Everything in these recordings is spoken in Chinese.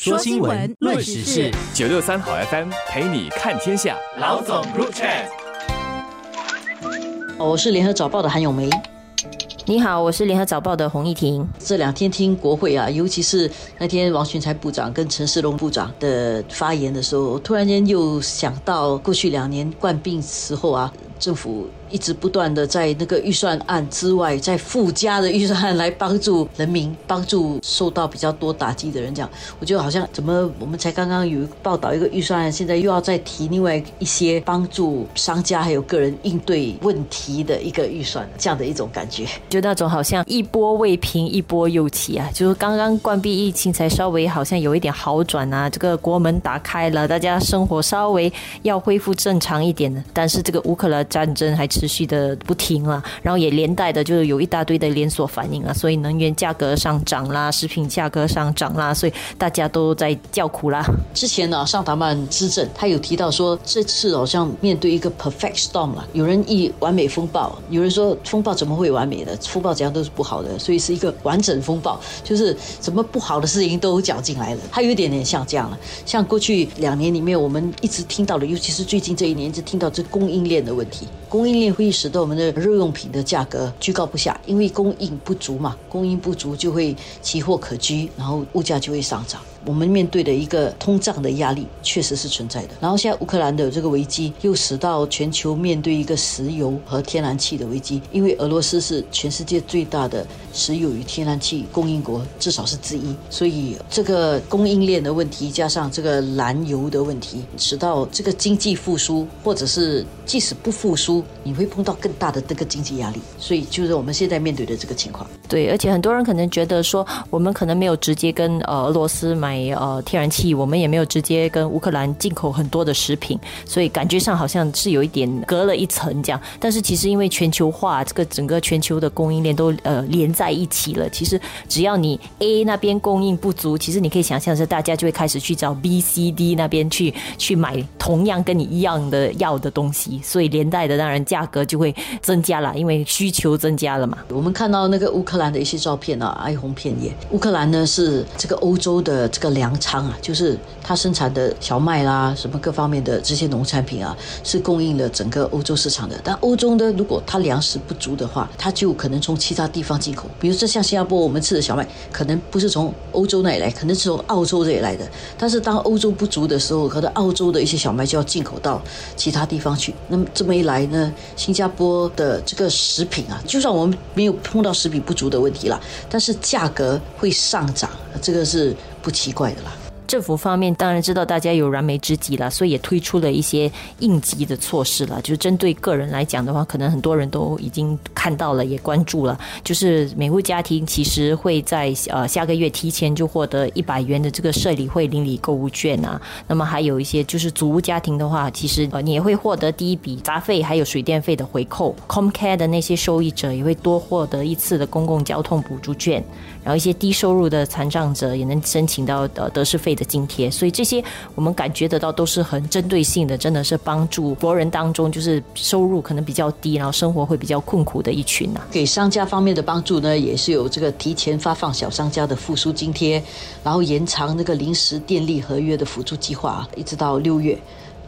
说新闻，论时事，九六三好 FM 陪你看天下。老总入 chat，我是联合早报的韩永梅。你好，我是联合早报的洪一婷。这两天听国会啊，尤其是那天王群才部长跟陈世龙部长的发言的时候，突然间又想到过去两年冠病时候啊，政府。一直不断的在那个预算案之外，在附加的预算案来帮助人民，帮助受到比较多打击的人。这样，我觉得好像怎么我们才刚刚有报道一个预算案，现在又要再提另外一些帮助商家还有个人应对问题的一个预算，这样的一种感觉，就那种好像一波未平一波又起啊！就是刚刚关闭疫情才稍微好像有一点好转啊，这个国门打开了，大家生活稍微要恢复正常一点的，但是这个乌克兰战争还。持续的不停了，然后也连带的就是有一大堆的连锁反应啊，所以能源价格上涨啦，食品价格上涨啦，所以大家都在叫苦啦。之前呢，上达曼之政他有提到说，这次好像面对一个 perfect storm 了，有人以完美风暴，有人说风暴怎么会完美的？风暴怎样都是不好的，所以是一个完整风暴，就是什么不好的事情都搅进来了。它有一点点像这样了，像过去两年里面我们一直听到的，尤其是最近这一年一直听到这供应链的问题，供应链。会使得我们的日用品的价格居高不下，因为供应不足嘛，供应不足就会奇货可居，然后物价就会上涨。我们面对的一个通胀的压力确实是存在的。然后现在乌克兰的这个危机又使到全球面对一个石油和天然气的危机，因为俄罗斯是全世界最大的石油与天然气供应国，至少是之一。所以这个供应链的问题加上这个燃油的问题，使到这个经济复苏，或者是即使不复苏，你会碰到更大的这个经济压力。所以就是我们现在面对的这个情况。对，而且很多人可能觉得说，我们可能没有直接跟呃俄罗斯买。买呃天然气，我们也没有直接跟乌克兰进口很多的食品，所以感觉上好像是有一点隔了一层这样。但是其实因为全球化，这个整个全球的供应链都呃连在一起了。其实只要你 A 那边供应不足，其实你可以想象是大家就会开始去找 B、C、D 那边去去买同样跟你一样的要的东西，所以连带的当然价格就会增加了，因为需求增加了嘛。我们看到那个乌克兰的一些照片啊，哀鸿遍野。乌克兰呢是这个欧洲的。这个粮仓啊，就是它生产的小麦啦，什么各方面的这些农产品啊，是供应了整个欧洲市场的。但欧洲呢，如果它粮食不足的话，它就可能从其他地方进口。比如说像新加坡，我们吃的小麦可能不是从欧洲那里来，可能是从澳洲这里来的。但是当欧洲不足的时候，可能澳洲的一些小麦就要进口到其他地方去。那么这么一来呢，新加坡的这个食品啊，就算我们没有碰到食品不足的问题了，但是价格会上涨，这个是。不奇怪的啦。政府方面当然知道大家有燃眉之急了，所以也推出了一些应急的措施了。就是针对个人来讲的话，可能很多人都已经看到了，也关注了。就是每户家庭其实会在呃下个月提前就获得一百元的这个社理会邻里购物券啊。那么还有一些就是祖屋家庭的话，其实呃你也会获得第一笔杂费还有水电费的回扣。Comcare 的那些受益者也会多获得一次的公共交通补助券。然后一些低收入的残障者也能申请到呃得失费的津贴，所以这些我们感觉得到都是很针对性的，真的是帮助国人当中就是收入可能比较低，然后生活会比较困苦的一群啊。给商家方面的帮助呢，也是有这个提前发放小商家的复苏津贴，然后延长那个临时电力合约的辅助计划，一直到六月。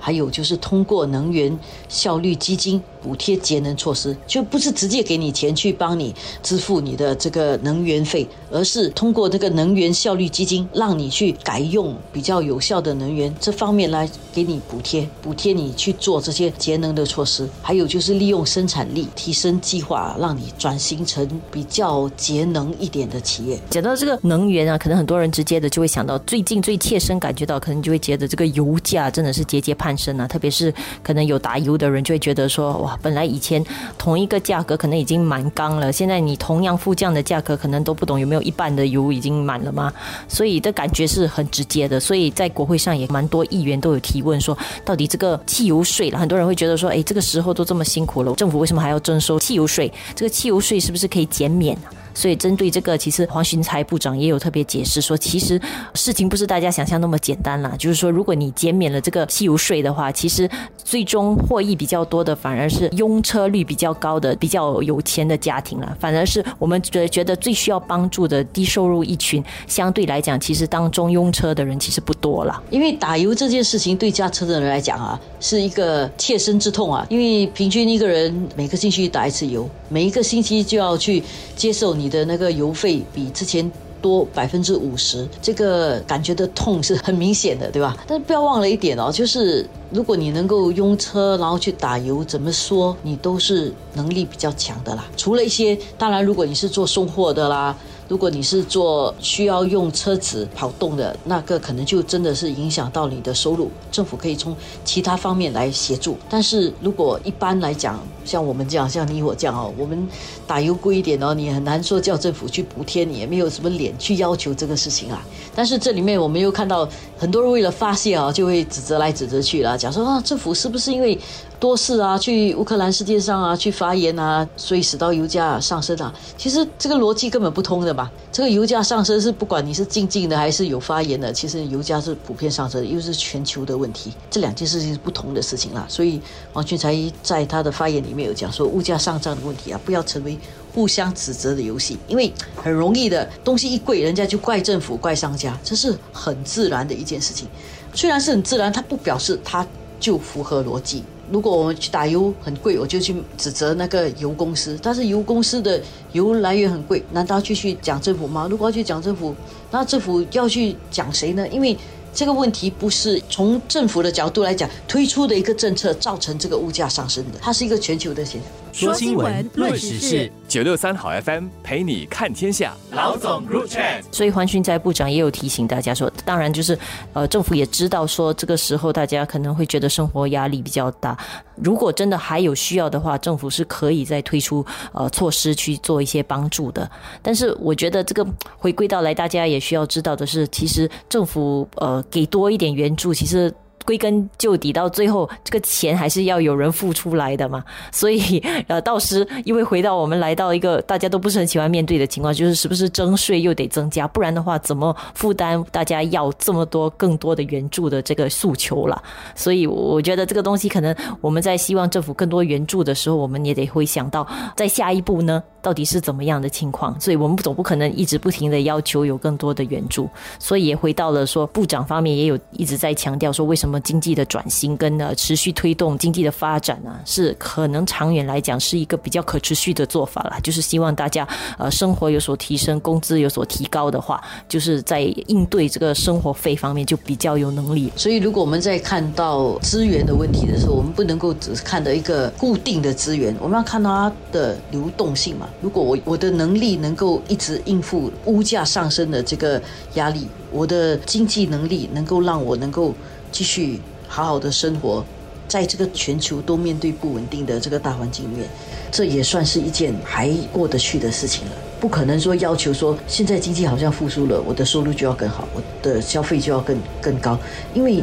还有就是通过能源效率基金补贴节能措施，就不是直接给你钱去帮你支付你的这个能源费，而是通过这个能源效率基金，让你去改用比较有效的能源，这方面来给你补贴，补贴你去做这些节能的措施。还有就是利用生产力提升计划，让你转型成比较节能一点的企业。讲到这个能源啊，可能很多人直接的就会想到最近最切身感觉到，可能就会觉得这个油价真的是节节攀。攀升啊，特别是可能有打油的人就会觉得说，哇，本来以前同一个价格可能已经满缸了，现在你同样副降的价格，可能都不懂有没有一半的油已经满了吗？所以的感觉是很直接的。所以在国会上也蛮多议员都有提问说，到底这个汽油税了，很多人会觉得说，哎，这个时候都这么辛苦了，政府为什么还要征收汽油税？这个汽油税是不是可以减免？所以针对这个，其实黄循财部长也有特别解释说，其实事情不是大家想象那么简单啦。就是说，如果你减免了这个汽油税的话，其实最终获益比较多的反而是拥车率比较高的、比较有钱的家庭了。反而是我们觉觉得最需要帮助的低收入一群，相对来讲，其实当中拥车的人其实不多了。因为打油这件事情对驾车的人来讲啊，是一个切身之痛啊。因为平均一个人每个星期打一次油，每一个星期就要去接受你的那个油费比之前多百分之五十，这个感觉的痛是很明显的，对吧？但是不要忘了一点哦，就是如果你能够用车然后去打油，怎么说你都是能力比较强的啦。除了一些，当然如果你是做送货的啦。如果你是做需要用车子跑动的，那个可能就真的是影响到你的收入。政府可以从其他方面来协助。但是如果一般来讲，像我们这样，像你我这样哦，我们打油贵一点哦，你很难说叫政府去补贴你，也没有什么脸去要求这个事情啊。但是这里面我们又看到很多人为了发泄啊，就会指责来指责去了，讲说啊，政府是不是因为多事啊，去乌克兰世界上啊去发言啊，所以使到油价上升啊？其实这个逻辑根本不通的。这个油价上升是不管你是静静的还是有发言的，其实油价是普遍上升，又是全球的问题，这两件事情是不同的事情啦。所以王俊才在他的发言里面有讲说，物价上涨的问题啊，不要成为互相指责的游戏，因为很容易的东西一贵，人家就怪政府、怪商家，这是很自然的一件事情。虽然是很自然，它不表示它就符合逻辑。如果我们去打油很贵，我就去指责那个油公司。但是油公司的油来源很贵，难道继续讲政府吗？如果要去讲政府，那政府要去讲谁呢？因为这个问题不是从政府的角度来讲推出的一个政策造成这个物价上升的，它是一个全球的现象。说新闻，论时事，九六三好 FM 陪你看天下。老总入场。所以黄循财部长也有提醒大家说，当然就是，呃，政府也知道说这个时候大家可能会觉得生活压力比较大。如果真的还有需要的话，政府是可以再推出呃措施去做一些帮助的。但是我觉得这个回归到来，大家也需要知道的是，其实政府呃给多一点援助，其实。归根究底，到最后这个钱还是要有人付出来的嘛。所以，呃，到时因为回到我们来到一个大家都不是很喜欢面对的情况，就是是不是征税又得增加，不然的话怎么负担大家要这么多更多的援助的这个诉求了？所以，我觉得这个东西可能我们在希望政府更多援助的时候，我们也得会想到，在下一步呢，到底是怎么样的情况？所以我们总不可能一直不停的要求有更多的援助。所以也回到了说，部长方面也有一直在强调说，为什么？经济的转型跟呢持续推动经济的发展呢？是可能长远来讲是一个比较可持续的做法了。就是希望大家呃生活有所提升，工资有所提高的话，就是在应对这个生活费方面就比较有能力。所以如果我们在看到资源的问题的时候，我们不能够只是看到一个固定的资源，我们要看到它的流动性嘛。如果我我的能力能够一直应付物价上升的这个压力，我的经济能力能够让我能够。继续好好的生活，在这个全球都面对不稳定的这个大环境里面，这也算是一件还过得去的事情了。不可能说要求说现在经济好像复苏了，我的收入就要更好，我的消费就要更更高。因为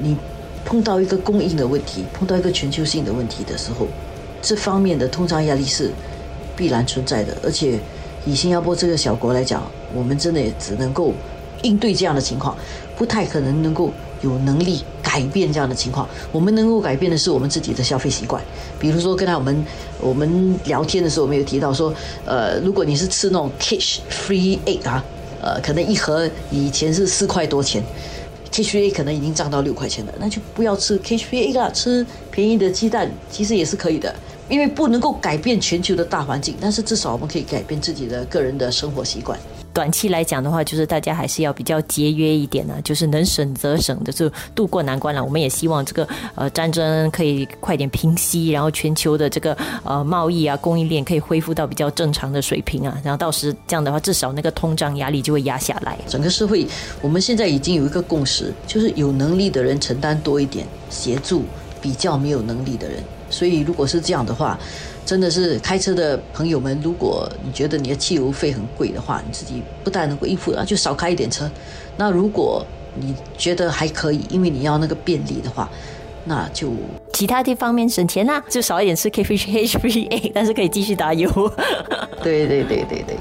你碰到一个供应的问题，碰到一个全球性的问题的时候，这方面的通胀压力是必然存在的。而且以新加坡这个小国来讲，我们真的也只能够应对这样的情况，不太可能能够。有能力改变这样的情况，我们能够改变的是我们自己的消费习惯。比如说，刚才我们我们聊天的时候，我们有提到说，呃，如果你是吃那种 cash free egg 啊，呃，可能一盒以前是四块多钱，cash free 可能已经涨到六块钱了，那就不要吃 cash free 啦，吃便宜的鸡蛋其实也是可以的。因为不能够改变全球的大环境，但是至少我们可以改变自己的个人的生活习惯。短期来讲的话，就是大家还是要比较节约一点呢，就是能省则省的，就度过难关了。我们也希望这个呃战争可以快点平息，然后全球的这个呃贸易啊供应链可以恢复到比较正常的水平啊，然后到时这样的话，至少那个通胀压力就会压下来。整个社会我们现在已经有一个共识，就是有能力的人承担多一点，协助比较没有能力的人。所以如果是这样的话。真的是开车的朋友们，如果你觉得你的汽油费很贵的话，你自己不但能够应付，那就少开一点车。那如果你觉得还可以，因为你要那个便利的话，那就 其他地方面省钱啦，就少一点吃 K F H H V A，但是可以继续打油。对对对对对。